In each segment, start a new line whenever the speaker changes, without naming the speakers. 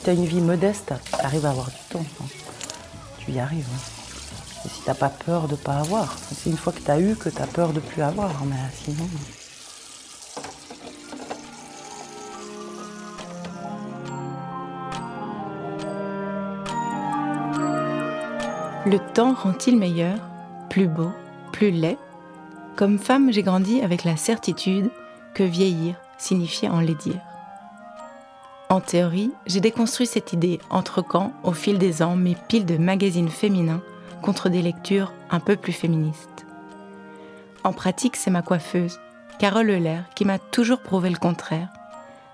Si tu as une vie modeste, tu arrives à avoir du temps. hein. Tu y arrives. hein. Si t'as pas peur de pas avoir, c'est une fois que tu as eu que tu as peur de plus avoir. Mais sinon.
Le temps rend-il meilleur, plus beau, plus laid? Comme femme, j'ai grandi avec la certitude que vieillir signifiait enlaidir. En théorie, j'ai déconstruit cette idée en troquant au fil des ans mes piles de magazines féminins contre des lectures un peu plus féministes. En pratique, c'est ma coiffeuse, Carole Euler, qui m'a toujours prouvé le contraire.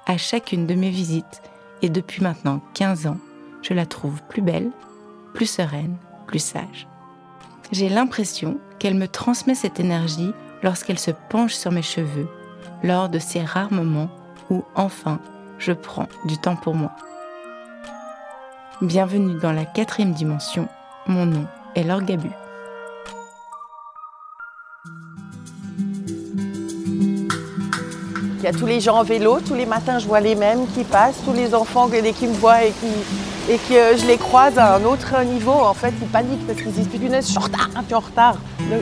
À chacune de mes visites, et depuis maintenant 15 ans, je la trouve plus belle, plus sereine, plus sage. J'ai l'impression qu'elle me transmet cette énergie lorsqu'elle se penche sur mes cheveux, lors de ces rares moments où enfin je prends du temps pour moi. Bienvenue dans la quatrième dimension, mon nom est Laure Gabu.
Il y a tous les gens en vélo, tous les matins je vois les mêmes qui passent, tous les enfants que- qui me voient et, qui, que je les croise à un autre niveau. En fait, ils paniquent parce qu'ils se disent Putain, je suis en retard, tu es en retard.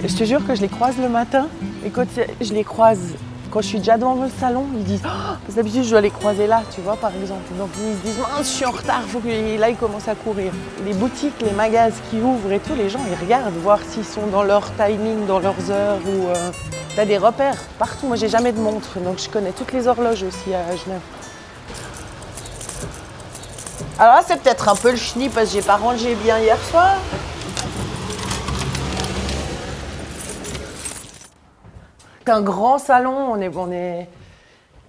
Je te jure que je les croise le matin quand je les croise, quand je suis déjà devant le salon, ils disent Oh, d'habitude je dois les croiser là, tu vois, par exemple. Donc ils se disent Mince, je suis en retard, faut que... là ils commencent à courir. Les boutiques, les magasins qui ouvrent et tout, les gens ils regardent voir s'ils sont dans leur timing, dans leurs heures ou. euh, T'as des repères partout. Moi, j'ai jamais de montre, donc je connais toutes les horloges aussi à Genève. Alors là, c'est peut-être un peu le chenille parce que j'ai pas rangé bien hier soir. C'est un grand salon. On est, on est,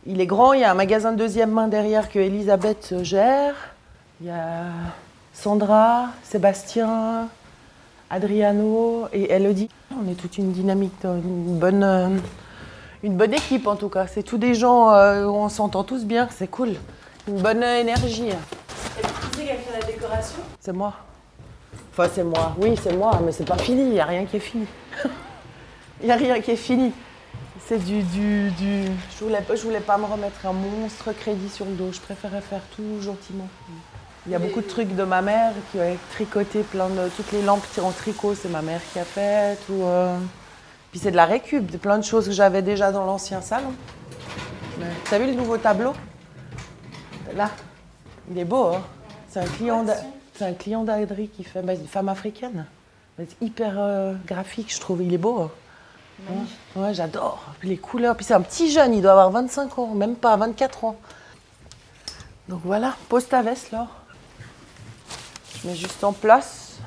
il est grand. Il y a un magasin de deuxième main derrière que Elisabeth gère. Il y a Sandra, Sébastien, Adriano et Elodie. On est toute une dynamique, une bonne, euh, une bonne équipe en tout cas. C'est tous des gens euh, où on s'entend tous bien, c'est cool. Une bonne euh, énergie. C'est moi. Enfin, c'est moi. Oui, c'est moi, mais c'est pas fini. Il n'y a rien qui est fini. Il n'y a rien qui est fini. C'est du, du, du... Je voulais, je voulais pas me remettre un monstre crédit sur le dos. Je préférais faire tout gentiment. Il y a beaucoup de trucs de ma mère qui a tricoté plein de toutes les lampes en tricot, c'est ma mère qui a fait. Ou euh, puis c'est de la récup, de plein de choses que j'avais déjà dans l'ancien salon. Ouais. T'as vu le nouveau tableau? Là, il est beau. Hein c'est un client, d'A- c'est un client d'Adri qui fait, bah, une femme africaine. Mais c'est hyper euh, graphique, je trouve. Il est beau. hein. Ouais, j'adore. Les couleurs. Puis c'est un petit jeune, il doit avoir 25 ans, même pas 24 ans. Donc voilà, pose ta veste, Laure. Je mets juste en place.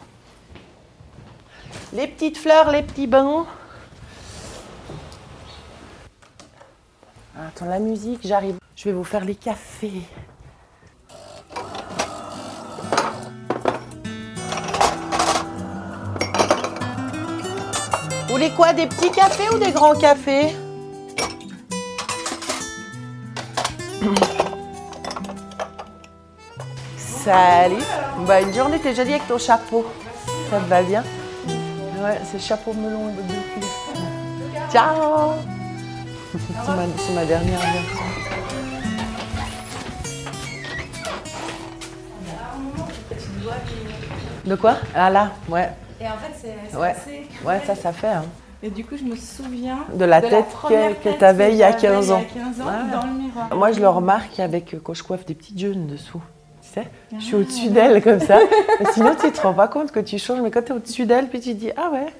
Les petites fleurs, les petits bains. Attends, la musique, j'arrive. Je vais vous faire les cafés. Voulez quoi Des petits cafés ou des grands cafés Salut Bah une journée, t'es jolie avec ton chapeau. Ça te va bien Ouais, c'est chapeau melon et cul. Ciao C'est ma, c'est ma dernière version. De quoi? Ah là, ouais.
Et en fait, c'est
Ouais. Ouais, ça, ça fait. hein.
Et du coup, je me souviens
De la tête que, que t'avais il y a
j'avais
15 ans.
Il y a 15 ans,
Ouais.
dans le miroir.
Moi, je le remarque avec euh, quand je coiffe des petites jeunes dessous. Tu sais, je suis au-dessus d'elle comme ça. Sinon, tu te rends pas compte que tu changes. Mais quand tu es au-dessus d'elle, puis tu te dis Ah ouais,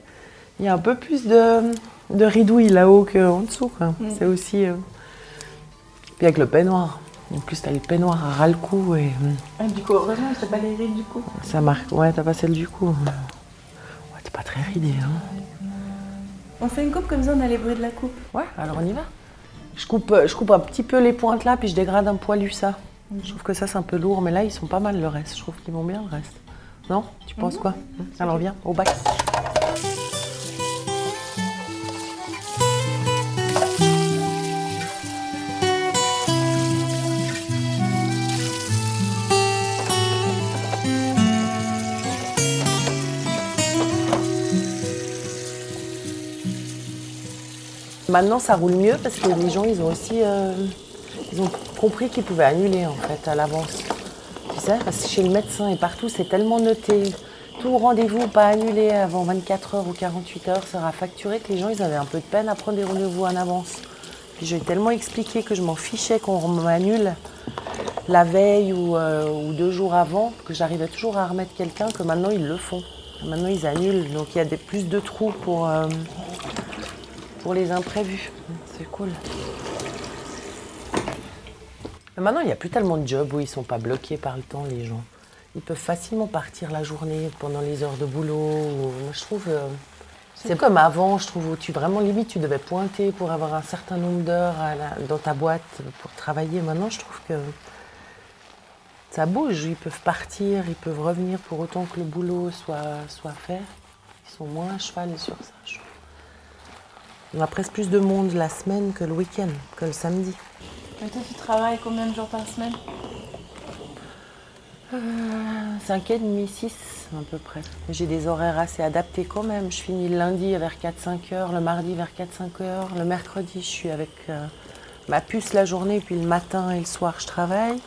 il y a un peu plus de, de ridouille là-haut qu'en dessous. quoi. C'est aussi. euh, Puis avec le peignoir. En plus, t'as le peignoir à ras le cou et hum,
Ah, du coup, heureusement, c'est pas les rides du coup.
ça marque. Ouais, t'as pas celle du cou. T'es pas très ridée. Hein.
On fait une coupe comme ça, on a les bruits de la coupe.
Ouais, alors on y va. Je coupe, euh, je coupe un petit peu les pointes là, puis je dégrade un poilu ça. Je trouve que ça c'est un peu lourd, mais là ils sont pas mal le reste. Je trouve qu'ils vont bien le reste. Non? Tu penses quoi? Alors viens, au bac. Maintenant, ça roule mieux parce que les gens, ils ont aussi, euh, ils ont compris qu'ils pouvaient annuler en fait à l'avance. Puis ça, parce que chez le médecin et partout, c'est tellement noté. Tout rendez-vous pas annulé avant 24 heures ou 48 heures sera facturé que les gens, ils avaient un peu de peine à prendre des rendez-vous en avance. J'ai tellement expliqué que je m'en fichais qu'on m'annule la veille ou, euh, ou deux jours avant, que j'arrivais toujours à remettre quelqu'un, que maintenant ils le font. Maintenant ils annulent, donc il y a plus de trous pour, euh, pour les imprévus. C'est cool. Mais maintenant il n'y a plus tellement de jobs où ils ne sont pas bloqués par le temps, les gens. Ils peuvent facilement partir la journée pendant les heures de boulot. ou- moi, je trouve. euh, c'est comme avant, je trouve, où tu vraiment limite tu devais pointer pour avoir un certain nombre d'heures dans ta boîte pour travailler. Maintenant, je trouve que ça bouge. Ils peuvent partir, ils peuvent revenir pour autant que le boulot soit, soit fait. Ils sont moins à cheval sur ça. je trouve. On a presque plus de monde la semaine que le week-end, que le samedi.
Et toi, tu travailles combien de jours par semaine?
5 et demi, 6 à peu près. J'ai des horaires assez adaptés quand même. Je finis le lundi vers 4-5 heures, le mardi vers 4-5 heures, le mercredi je suis avec euh, ma puce la journée, puis le matin et le soir je travaille.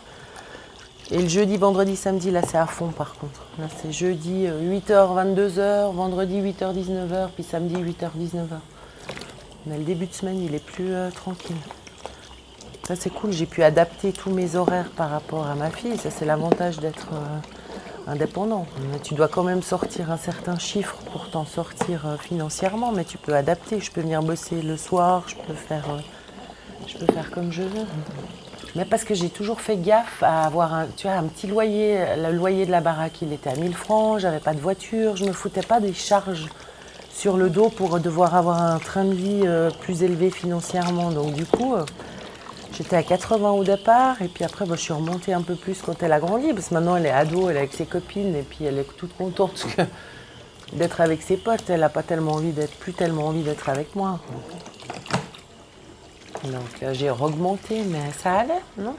Et le jeudi, vendredi, samedi, là c'est à fond par contre. Là c'est jeudi 8h, 22h, vendredi 8h, 19h, puis samedi 8h, 19h. Mais le début de semaine il est plus euh, tranquille. Ça c'est cool, j'ai pu adapter tous mes horaires par rapport à ma fille. Ça c'est l'avantage d'être euh, indépendant. Mais tu dois quand même sortir un certain chiffre pour t'en sortir euh, financièrement, mais tu peux adapter. Je peux venir bosser le soir, je peux faire, comme je veux. Mais parce que j'ai toujours fait gaffe à avoir un, tu vois, un petit loyer. Le loyer de la baraque, il était à 1000 francs, j'avais pas de voiture, je me foutais pas des charges sur le dos pour devoir avoir un train de vie euh, plus élevé financièrement. Donc du coup, euh, J'étais à 80 au départ, et puis après, bah, je suis remontée un peu plus quand elle a grandi, parce que maintenant elle est ado, elle est avec ses copines, et puis elle est toute contente d'être avec ses potes. Elle n'a pas tellement envie d'être, plus tellement envie d'être avec moi. Donc euh, j'ai augmenté, mais ça allait, non?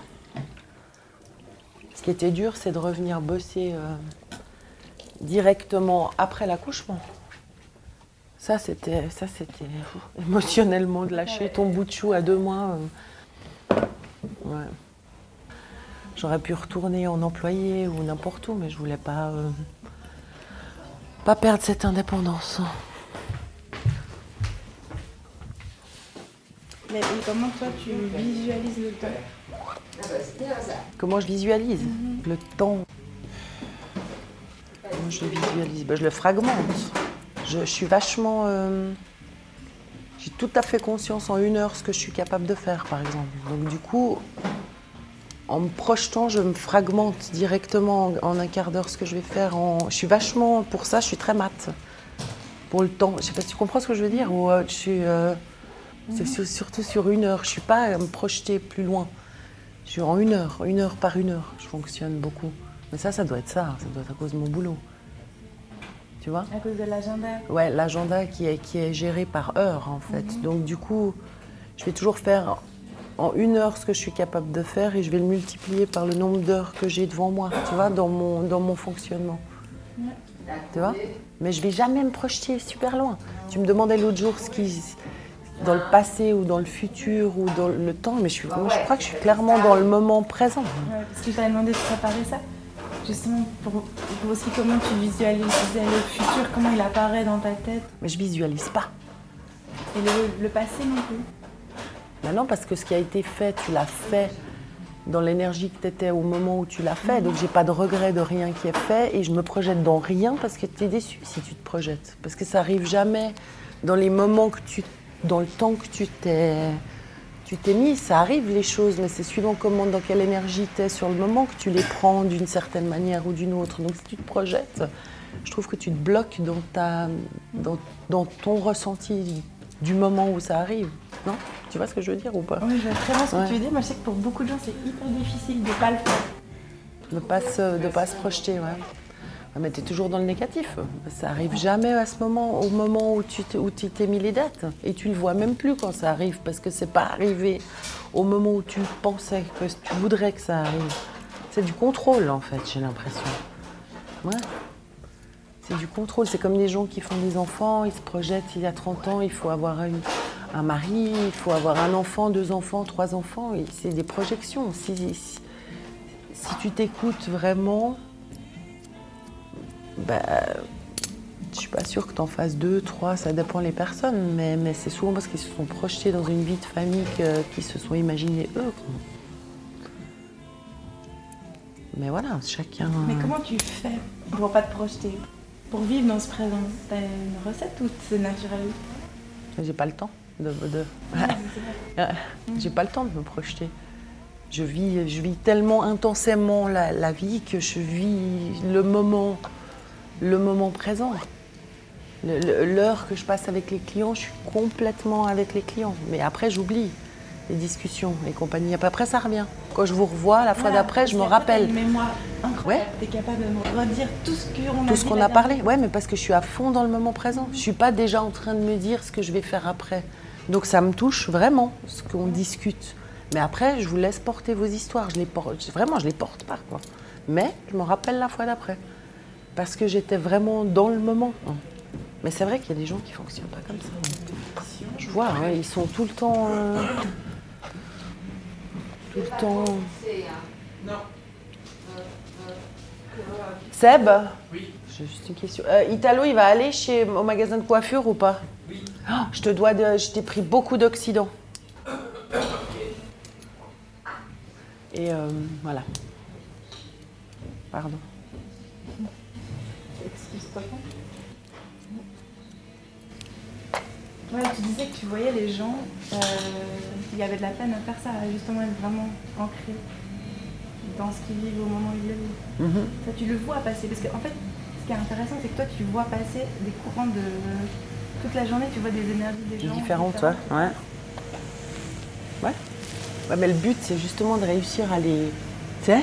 Ce qui était dur, c'est de revenir bosser directement après l'accouchement. Ça, c'était, ça, c'était émotionnellement de lâcher ton bout de chou à deux mois. euh, Ouais. J'aurais pu retourner en employé ou n'importe où, mais je voulais pas, euh, pas perdre cette indépendance.
Mais comment toi, tu visualises le temps
Comment je visualise le temps? Comment je le visualise? Ben, Je le fragmente. Je, suis vachement. euh, J'ai tout à fait conscience en une heure ce que je suis capable de faire, par exemple. Donc, du coup, en me projetant, je me fragmente directement en, un quart d'heure ce que je vais faire. Je suis vachement. Pour ça, je suis très mat. Pour le temps. Je sais pas si tu comprends ce que je veux dire ou euh, je suis. euh, surtout sur une heure. Je suis pas à me projeter plus loin. Je suis en une heure, une heure par une heure. Je fonctionne beaucoup. Mais ça, ça doit être ça. Ça doit être à cause de mon boulot. Tu vois
À cause de l'agenda
Ouais, l'agenda qui est, qui est géré par heure, en fait. Donc, du coup, je vais toujours faire en une heure ce que je suis capable de faire et je vais le multiplier par le nombre d'heures que j'ai devant moi, tu vois, dans mon, dans mon fonctionnement. Tu vois? Mais je vais jamais me projeter super loin. Tu me demandais l'autre jour ce qui. dans le passé ou dans le futur ou dans le temps, mais je, suis, moi, je crois que je suis clairement dans le moment présent.
Ouais, parce que je t'avais demandé de préparer ça. Justement, pour, pour aussi comment tu visualises le futur, comment il apparaît dans ta tête.
Mais je visualise pas.
Et le, le passé non plus.
Maintenant, parce que ce qui a été fait, tu l'as fait dans l'énergie que tu étais au moment où tu l'as fait. Donc, j'ai pas de regret de rien qui est fait et je me projette dans rien parce que tu es déçu si tu te projettes. Parce que ça arrive jamais dans les moments que tu. dans le temps que tu t'es. Tu t'es mis, ça arrive les choses, mais c'est suivant comment, dans quelle énergie tu es sur le moment que tu les prends d'une certaine manière ou d'une autre. Donc si tu te projettes, je trouve que tu te bloques dans, ta, dans, dans ton ressenti du moment où ça arrive. Non? Tu vois ce que je veux dire ou pas?
Oui, je vois très bien ce que
Ouais.
tu veux dire. Moi, je sais que pour beaucoup de gens, c'est hyper difficile de ne pas le faire.
De pas se, de pas se projeter, ouais. Ouais, Mais tu es toujours dans le négatif. Ça arrive jamais à ce moment, au moment où tu t'es- t'es mis les dates. Et tu le vois même plus quand ça arrive, parce que c'est pas arrivé au moment où tu pensais que tu voudrais que ça arrive. C'est du contrôle, en fait, j'ai l'impression. C'est du contrôle. C'est comme les gens qui font des enfants, ils se projettent il y a 30 ans, il faut avoir un mari, il faut avoir un enfant, deux enfants, trois enfants. C'est des projections. Si- si tu t'écoutes vraiment, bah, je suis pas sûre que tu en fasses deux, trois, ça dépend les personnes, mais, mais c'est souvent parce qu'ils se sont projetés dans une vie de famille qu'ils se sont imaginés eux. Mais voilà, chacun.
Mais comment tu fais pour pas te projeter? Pour vivre dans ce présent? T'as une recette ou c'est naturel?
J'ai pas le temps de. de-
Ouais, c'est vrai.
J'ai pas le temps de me projeter. Je vis, je vis tellement intensément la, la vie que je vis le moment, le moment présent. L'heure que je passe avec les clients, je suis complètement avec les clients. Mais après, j'oublie les discussions et compagnie. Après, ça revient. Quand je vous revois, la fois
Voilà,
d'après, je me rappelle
une mémoire incroyable.
Ouais.
T'es capable de me redire tout ce qu'on a
tout ce qu'on a parlé. Ouais, mais parce que je suis à fond dans le moment présent. Je suis pas déjà en train de me dire ce que je vais faire après. Donc ça me touche vraiment ce qu'on discute. Mais après, je vous laisse porter vos histoires. Je les porte, vraiment, je les porte pas quoi. Mais je me rappelle la fois d'après parce que j'étais vraiment dans le moment. Mais c'est vrai qu'il y a des gens qui fonctionnent pas comme ça. Je vois, ouais, ils sont tout le temps, euh, tout le temps. Seb Oui. J'ai juste une question. Euh, Italo, il va aller chez, au magasin de coiffure ou pas? Oui. je te dois de. Je t'ai pris beaucoup d'Occident. Et euh, voilà. Pardon.
Ouais, tu disais que tu voyais les gens, euh, il y avait de la peine à faire ça, justement être vraiment ancré dans ce qu'ils vivent au moment où ils le vivent.
Mhm.
Ça, tu le vois passer. Parce qu'en fait, ce qui est intéressant, c'est que toi, tu vois passer des courants de. Toute la journée, tu vois des énergies des gens.
Différentes, ouais. ouais. Ouais. Ouais, mais le but, c'est justement de réussir à les. Tu sais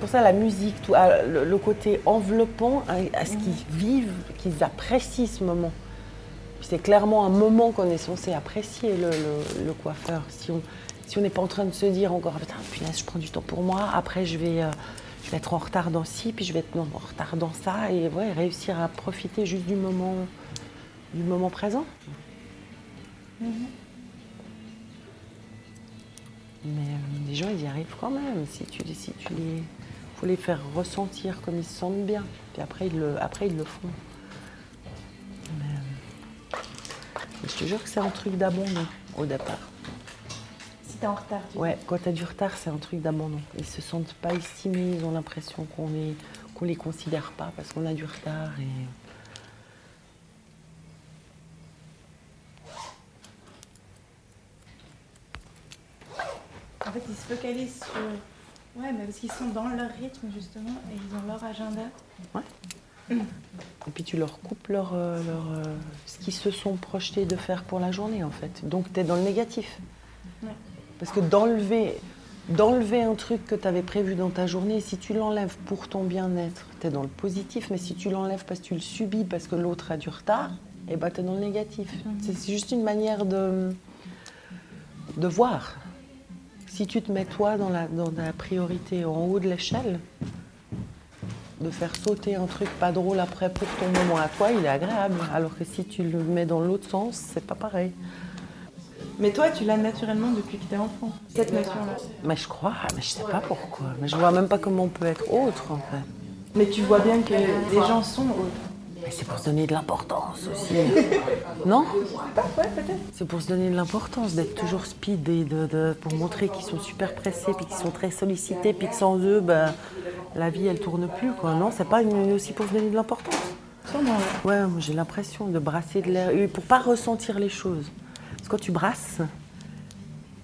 pour ça la musique, tout, à- le, le côté enveloppant, à, à ce qu'ils vivent, qu'ils apprécient ce moment. C'est clairement un moment qu'on est censé apprécier, le, le- le coiffeur. Si on si on n'est pas en train de se dire encore, putain, punaise, je prends du temps pour moi, après je vais, euh, je vais être en retard dans ci, puis je vais être en retard dans ça, et ouais, réussir à profiter juste du moment, du moment présent. Mais euh, les gens, ils y arrivent quand même. Si tu, si tu les, faut les faire ressentir comme ils se sentent bien. Puis après, ils le, après, ils le font. Mais, euh, mais je te jure que c'est un truc d'abandon au départ.
Si t'es en retard, tu
Ouais, quand t'as du retard, c'est un truc d'abandon. Ils se sentent pas estimés, ils ont l'impression qu'on les, qu'on les considère pas parce qu'on a du retard. Et...
En fait, ils se focalisent sur. Ouais, mais parce qu'ils sont dans leur rythme, justement, et ils ont leur agenda.
Et puis tu leur coupes leur, euh, leur, euh, ce qu'ils se sont projetés de faire pour la journée en fait. Donc tu es dans le négatif.
Ouais.
Parce que d'enlever, d'enlever un truc que tu avais prévu dans ta journée, si tu l'enlèves pour ton bien-être, tu es dans le positif. Mais si tu l'enlèves parce que tu le subis, parce que l'autre a du retard, et ben tu es dans le négatif. C'est, c'est juste une manière de, de voir. Si tu te mets toi dans la, dans la priorité en haut de l'échelle, de faire sauter un truc pas drôle après pour ton moment à toi, il est agréable. Alors que si tu le mets dans l'autre sens, c'est pas pareil.
Mais toi, tu l'as naturellement depuis que t'es enfant, cette notion-là.
Mais je crois, mais je sais pas pourquoi. Mais je vois même pas comment on peut être autre en fait.
Mais tu vois bien que les gens sont autres.
Mais c'est pour se donner de l'importance aussi. non. C'est pour se donner de l'importance, d'être toujours speed et de, de- pour montrer qu'ils sont super pressés, puis qu'ils sont très sollicités, puis que sans eux, ben, la vie elle tourne plus. Quoi. Non, c'est pas une- aussi pour se donner de l'importance.
Ouais.
J'ai l'impression de brasser de l'air pour pas ressentir les choses. Parce que quand tu brasses,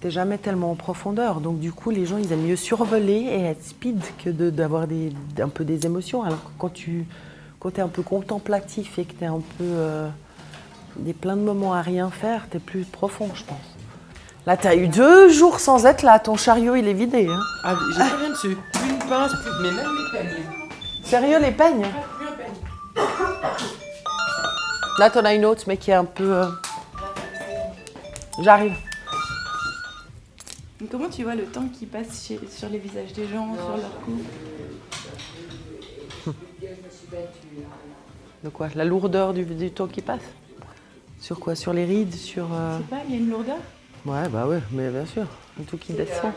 t'es jamais tellement en profondeur. Donc du coup, les gens ils aiment mieux survoler et être speed que d'avoir un peu des émotions. Alors que quand tu es un peu contemplatif et que tu es un peu euh, des plein de moments à rien faire, tu es plus profond, je pense. Là, tu as eu deux jours sans être là. Ton chariot, il est vidé. hein.
Ah, j'ai plus rien dessus. Plus une pince, plus... mais même les peignes.
Sérieux, les peignes?
Plus un peigne.
Là, t'en as une autre, mais qui est un peu. euh, J'arrive.
Comment tu vois le temps qui passe chez- sur les visages des gens, sur leur cou
De quoi? La lourdeur du, du temps qui passe? Sur quoi? Sur les rides? Sur. euh,
Je sais pas, il y a une lourdeur?
Ouais, bah ouais, mais bien sûr. Le tout qui descend.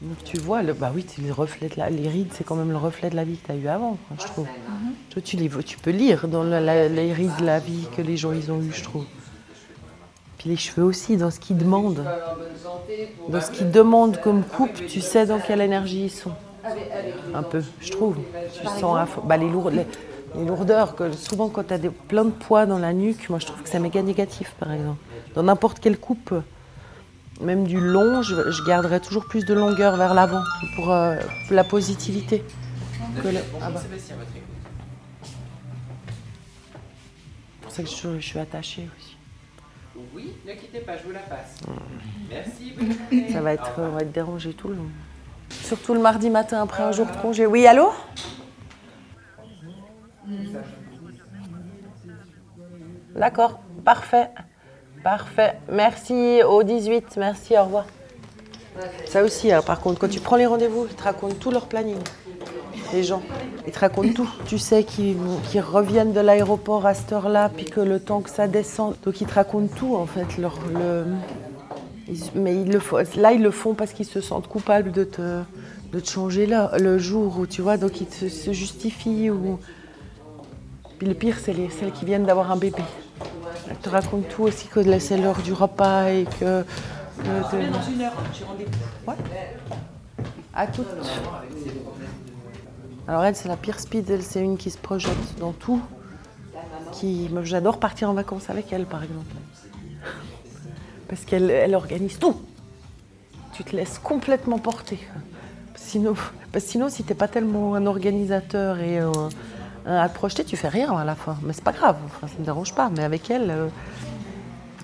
Donc tu vois, le, bah oui, c'est le reflet de la- les rides, c'est quand même le reflet de la vie que tu as eu avant, quoi, je trouve. Toi, tu, les, tu peux lire dans la- la- les rides de la vie que les gens ils ont eu, je trouve. Puis les cheveux aussi, dans ce qu'ils demandent. Dans ce qu'ils demandent comme coupe, tu sais dans quelle énergie ils sont. Un peu, je trouve. Tu sens bah, les, lourd- les- les lourdeurs, que souvent quand tu as des, plein de poids dans la nuque, moi je trouve que c'est méga négatif par exemple. Dans n'importe quelle coupe, même du long, je, je garderais toujours plus de longueur vers l'avant pour euh, la positivité. Que le- ah bah, c'est pour ça que je, je suis attachée aussi.
Oui, ne quittez pas, je vous la passe. Merci, bonne journée.
Ça va être, on va être dérangé tout le long. Surtout le mardi matin après un jour de congé. Oui, allô? D'accord, parfait. Parfait. Merci au 18. Merci, au revoir. Ça aussi, hein, par contre, quand tu prends les rendez-vous, ils te racontent tout leur planning. Les gens, ils te racontent tout. Tu sais qu'ils reviennent de l'aéroport à cette heure-là, puis que le temps que ça descend. Donc ils te racontent tout, en fait. Leur, le... mais ils le font, là, ils le font parce qu'ils se sentent coupables de te, de te changer là, le jour où, tu vois, donc ils te- se justifient. Ou... Puis le pire, c'est les, celles qui viennent d'avoir un bébé. Elles te racontent tout aussi, que c'est l'heure du repas et que... que te-
Dans une heure, j'ai rendez-vous.
à toutes. Alors elle, c'est la pire speed, elle, c'est une qui se projette dans tout. Qui, j'adore partir en vacances avec elle, par exemple. Parce qu'elle elle organise tout. Tu te laisses complètement porter. Sinon, parce que sinon si t'es pas tellement un organisateur et un à te projeter, tu fais rien à la fin. Mais c'est pas grave, enfin, ça me dérange pas. Mais avec elle, euh,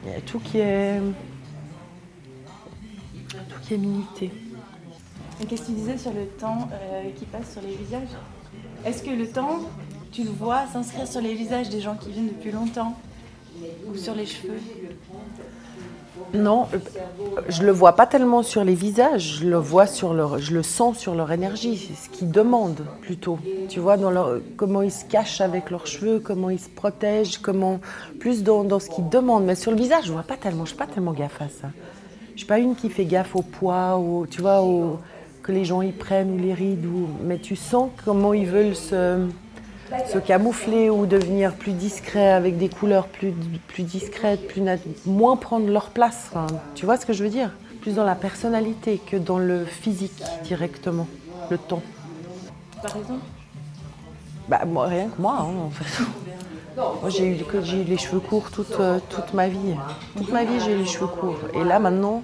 il y a tout qui est, tout qui est minuté.
Et qu'est-ce que tu disais sur le temps euh, qui passe sur les visages? Est-ce que le temps, tu le vois s'inscrire sur les visages des gens qui viennent depuis longtemps? Ou sur les cheveux?
Non, euh, je le vois pas tellement sur les visages, je le vois sur leur, je le sens sur leur énergie, ce qu'ils demandent plutôt. Tu vois, comment ils se cachent avec leurs cheveux, comment ils se protègent, comment plus dans, dans ce qu'ils demandent. Mais sur le visage, je vois pas tellement, je suis pas tellement gaffe à ça. Je suis pas une qui fait gaffe au poids, au, tu vois, au, que les gens y prennent ou les rides, ou, mais tu sens comment ils veulent se se camoufler ou devenir plus discret avec des couleurs plus, plus discrètes, plus nat- moins prendre leur place. Enfin, tu vois ce que je veux dire? Plus dans la personnalité que dans le physique directement, le temps.
Par exemple?
Bah, moi, rien que moi, hein, en fait. Moi, j'ai eu, eu les cheveux courts toute, euh, toute ma vie. Toute ma vie, j'ai eu les cheveux courts. Et là, maintenant,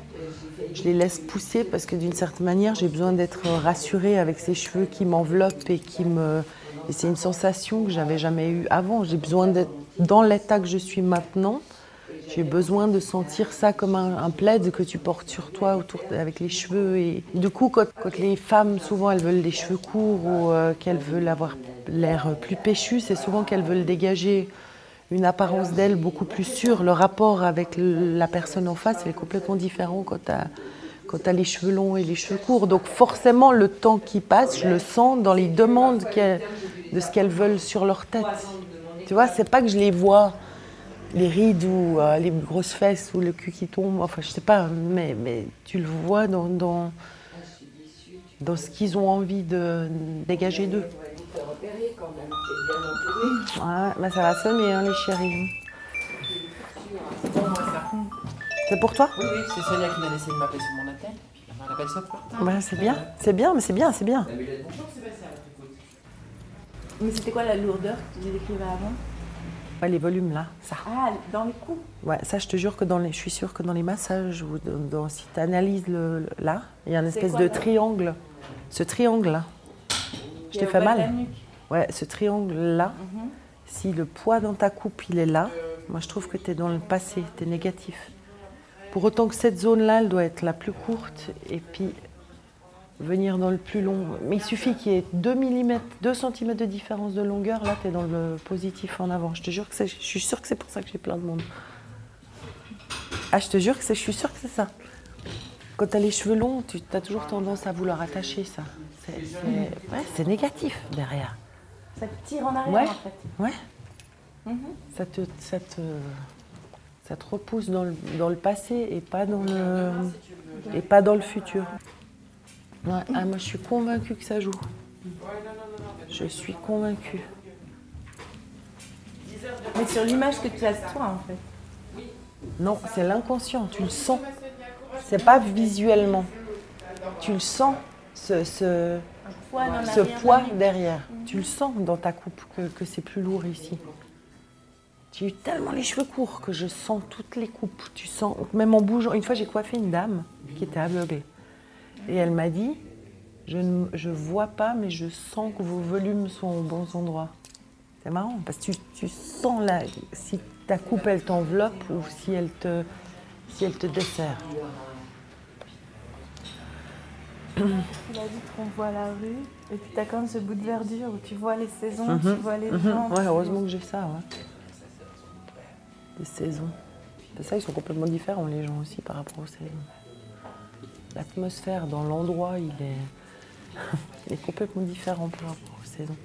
je les laisse pousser parce que d'une certaine manière, j'ai besoin d'être rassurée avec ces cheveux qui m'enveloppent et qui me. Et c'est une sensation que j'avais jamais eue avant. J'ai besoin d'être dans l'état que je suis maintenant. J'ai besoin de sentir ça comme un, plaid que tu portes sur toi autour avec les cheveux. Et du coup, quand, les femmes, souvent, elles veulent des cheveux courts ou euh, qu'elles veulent avoir l'air plus péchu, c'est souvent qu'elles veulent dégager une apparence d'elles beaucoup plus sûre. Le rapport avec la personne en face est complètement différent quand tu as, quand t'as les cheveux longs et les cheveux courts. Donc forcément, le temps qui passe, je le sens dans les demandes qu'elles- de ce qu'elles veulent sur leur tête. Tu vois, c'est pas que je les vois, les rides ou euh, les grosses fesses ou le cul qui tombe, enfin je sais pas, mais, mais tu le vois dans, dans, dans ce qu'ils ont envie de dégager d'eux. Ouais, bah ça va sonner, hein, les chéris. C'est pour toi?
Oui, oui, c'est Sonia qui vient d'essayer de m'appeler sur mon appel. Puis elle appelle ça pour
Bah, C'est bien, c'est bien, mais c'est bien, c'est bien.
Mais c'était quoi la lourdeur que tu décrivais avant
Ouais, les volumes là, ça.
Ah, dans les coups
Ouais, ça, je te jure que dans les, je suis sûre que dans les massages ou dans, si tu analyses le, le- là, il y a une espèce
quoi,
de triangle. Ce triangle là, je t'ai fait mal. Ouais, ce triangle là,
Mhm.
si le poids dans ta coupe il est là, moi je trouve que tu es dans le passé, tu es négatif. Pour autant que cette zone là, elle doit être la plus courte et puis venir dans le plus long. Mais il suffit qu'il y ait 2 mm, 2 cm de différence de longueur, là tu es dans le positif en avant. Je te jure que c'est- je suis sûre que c'est pour ça que j'ai plein de monde. Ah, je te jure que c'est- je suis sûre que c'est ça. Quand tu as les cheveux longs, tu as toujours tendance à vouloir attacher ça. C'est c'est- ouais, c'est négatif derrière.
Ça te tire en arrière
Ouais.
en fait.
Ouais.
Mhm.
Ça te, ça te, ça te repousse dans le, dans le passé et pas dans le, et pas dans le futur. Ouais, ah, moi, je suis convaincue que ça joue. Je suis convaincue.
Mais sur l'image que tu as de toi, en fait.
Non, c'est l'inconscient, tu le sens. C'est pas visuellement. Tu le sens, ce, ce,
Poids dans
ce poids derrière. Tu le sens dans ta coupe que, que c'est plus lourd ici. J'ai eu tellement les cheveux courts que je sens toutes les coupes. Tu sens, même en bougeant. Une fois, j'ai coiffé une dame qui était aveuglée. Et elle m'a dit Je ne je vois pas, mais je sens que vos volumes sont aux bons endroits. C'est marrant parce que tu, tu sens la, si ta coupe elle t'enveloppe ou si elle te, si elle te dessert.
Il a dit qu'on voit la rue, et puis tu as comme ce bout de verdure où tu vois les saisons, tu vois les gens.
Mhm. Ouais, heureusement que j'ai ça. Ouais. Des saisons. C'est ça, ils sont complètement différents, les gens aussi, par rapport aux saisons. L'atmosphère dans l'endroit, il est... complètement différent par rapport aux saisons.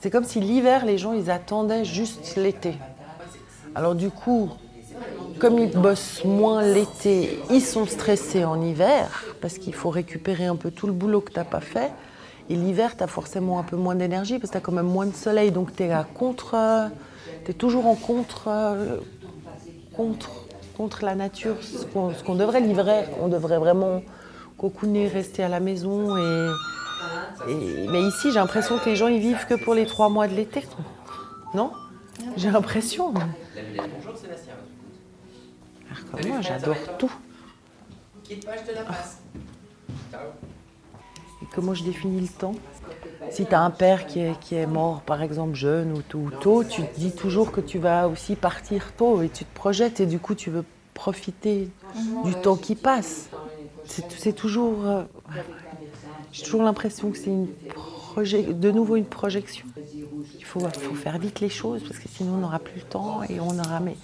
C'est comme si l'hiver, les gens, ils attendaient juste l'été. Alors du coup, comme ils bossent moins l'été, ils sont stressés en hiver, parce qu'il faut récupérer un peu tout le boulot que tu n'as pas fait. Et l'hiver, tu as forcément un peu moins d'énergie, parce que tu as quand même moins de soleil, donc tu es contre... Tu es toujours en contre... euh, contre, contre la nature, ce qu'on devrait livrer. On devrait vraiment cocooner, rester à la maison. Et, et- mais ici, j'ai l'impression que les gens, ils vivent que pour les trois mois de l'été. Non? J'ai l'impression.
Bonjour Sébastien.
Alors moi, j'adore tout.
Quitte pas, je te la passe. Ciao.
Et comment je définis le temps? Si tu as un père qui est, qui est mort, par exemple, jeune ou tôt, ou tôt, tu te dis toujours que tu vas aussi partir tôt et tu te projettes et du coup, tu veux profiter du temps qui passe. C'est toujours. euh, J'ai toujours l'impression que c'est une de nouveau une projection. Il faut, faut faire vite les choses parce que sinon on n'aura plus le temps et on aura. Mais,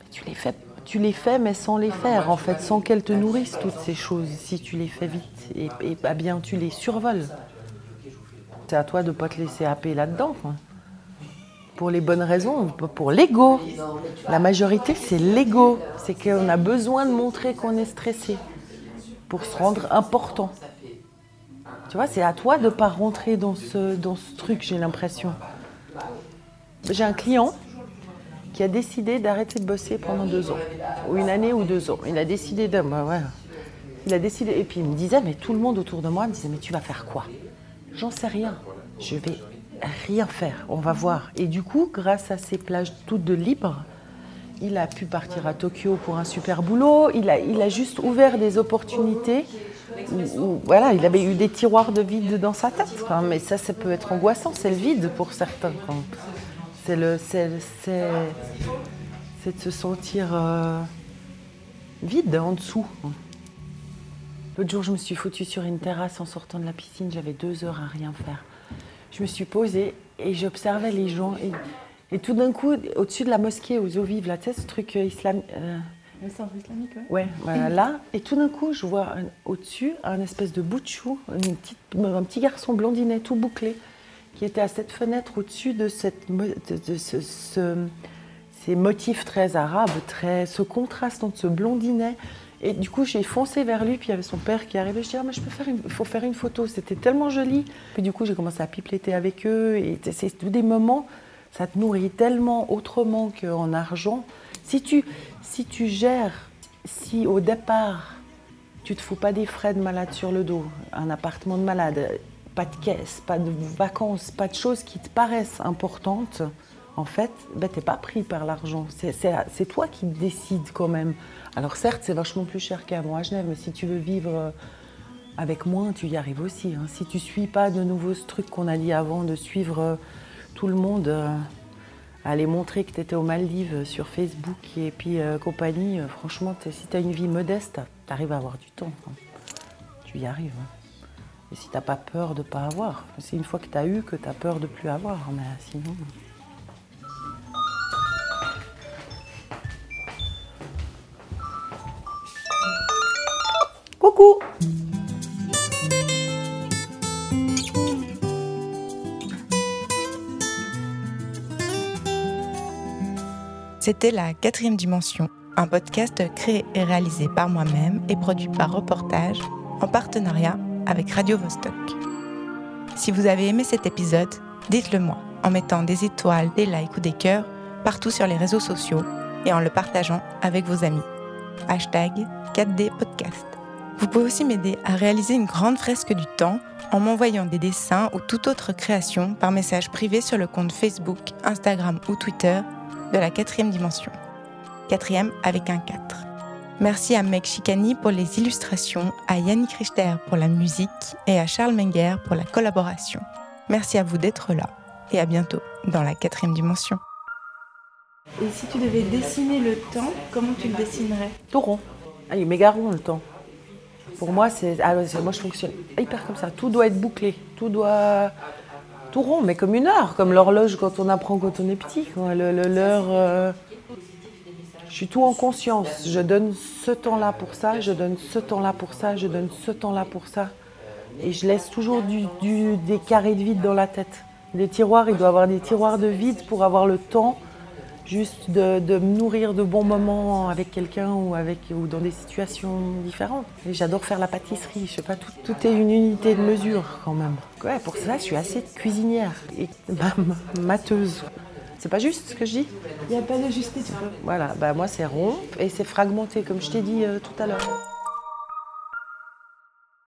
mais tu les fais. Tu les fais, mais sans les faire, en fait, sans qu'elles te nourrissent, toutes ces choses, si tu les fais vite. Et, et bah bien, tu les survoles. C'est à toi de ne pas te laisser happer là-dedans. Pour les bonnes raisons, pour l'ego. La majorité, c'est l'ego. C'est qu'on a besoin de montrer qu'on est stressé pour se rendre important. Tu vois, c'est à toi de ne pas rentrer dans ce, dans ce truc, j'ai l'impression. J'ai un client qui a décidé d'arrêter de bosser pendant deux ans, ou une année ou deux ans. Il a décidé de. bah. Il a décidé. Et puis il me disait, mais tout le monde autour de moi me disait, mais tu vas faire quoi? J'en sais rien. Je vais rien faire. On va voir. Et du coup, grâce à ces plages toutes de libre, il a pu partir à Tokyo pour un super boulot. Il a, juste ouvert des opportunités. Voilà, il avait eu des tiroirs de vide dans sa tête. Mais ça, ça peut être angoissant. C'est le vide pour certains. C'est le, c'est de se sentir euh, vide en dessous. L'autre jour, je me suis foutue sur une terrasse en sortant de la piscine. J'avais deux heures à rien faire. Je me suis posée et j'observais les gens. Et, et tout d'un coup, au-dessus de la mosquée aux eaux vives, là, tu sais, ce truc euh, islam, euh,
Le centre islamique, ouais.
Ouais, voilà, là. Et tout d'un coup, je vois au-dessus un espèce de bout de chou, une petite- un petit garçon blondinet tout bouclé, qui était à cette fenêtre au-dessus de, cette, mo- de, de ce, ce- ces motifs très arabes, très, ce contraste entre ce blondinet. Et du coup, j'ai foncé vers lui, puis il y avait son père qui arrivait. Je dis, ah, mais je peux faire une, faut faire une photo. C'était tellement joli. Puis du coup, j'ai commencé à pipeletter avec eux. Et c'est- des moments, ça te nourrit tellement autrement qu'en argent. Si tu, si tu gères, si au départ, tu te fous pas des frais de malade sur le dos, un appartement de malade, pas de caisse, pas de vacances, pas de choses qui te paraissent importantes, en fait, ben, tu n'es pas pris par l'argent. C'est- toi qui décides quand même. Alors certes, c'est vachement plus cher qu'avant à Genève, mais si tu veux vivre euh, avec moins, tu y arrives aussi. hein. Si tu suis pas de nouveau ce truc qu'on a dit avant, de suivre euh, tout le monde, euh, aller montrer que tu étais aux Maldives sur Facebook et puis compagnie, franchement, t'es- si tu as une vie modeste, tu arrives à avoir du temps. hein. Tu y arrives. hein. Et si t'as pas peur de pas avoir, c'est une fois que tu as eu que tu as peur de plus avoir. Mais sinon.
C'était la quatrième dimension, un podcast créé et réalisé par moi-même et produit par Reportage en partenariat avec Radio Vostok. Si vous avez aimé cet épisode, dites-le moi en mettant des étoiles, des likes ou des cœurs partout sur les réseaux sociaux et en le partageant avec vos amis. Hashtag 4D Podcast. Vous pouvez aussi m'aider à réaliser une grande fresque du temps en m'envoyant des dessins ou toute autre création par message privé sur le compte Facebook, Instagram ou Twitter de la quatrième dimension. Quatrième avec un 4. Merci à Meg Chicani pour les illustrations, à Yannick Richter pour la musique et à Charles Menger pour la collaboration. Merci à vous d'être là et à bientôt dans la quatrième dimension. Et si tu devais dessiner le temps, comment tu le dessinerais?
Tout rond. Ah, il est méga rond le temps. Pour moi. Ah, c'est- moi, je fonctionne hyper comme ça. Tout doit être bouclé. Tout doit. Tout rond, mais comme une heure, comme l'horloge quand on apprend quand on est petit. Le- L'heure. euh, Je suis tout en conscience. Je donne ce temps-là pour ça, je donne ce temps-là pour ça, je donne ce temps-là pour ça. Et je laisse toujours du, des carrés de vide dans la tête. Des tiroirs, il doit avoir des tiroirs de vide pour avoir le temps juste de, de me nourrir de bons moments avec quelqu'un ou, avec, ou dans des situations différentes. Et j'adore faire la pâtisserie, je sais pas, tout, tout est une unité de mesure quand même. Ouais, pour ça, je suis assez cuisinière et bah, ma- mateuse. C'est pas juste ce que je dis?
Il n'y a pas de juste et
Voilà, bah moi c'est rond et c'est fragmenté comme je t'ai dit euh, tout à l'heure.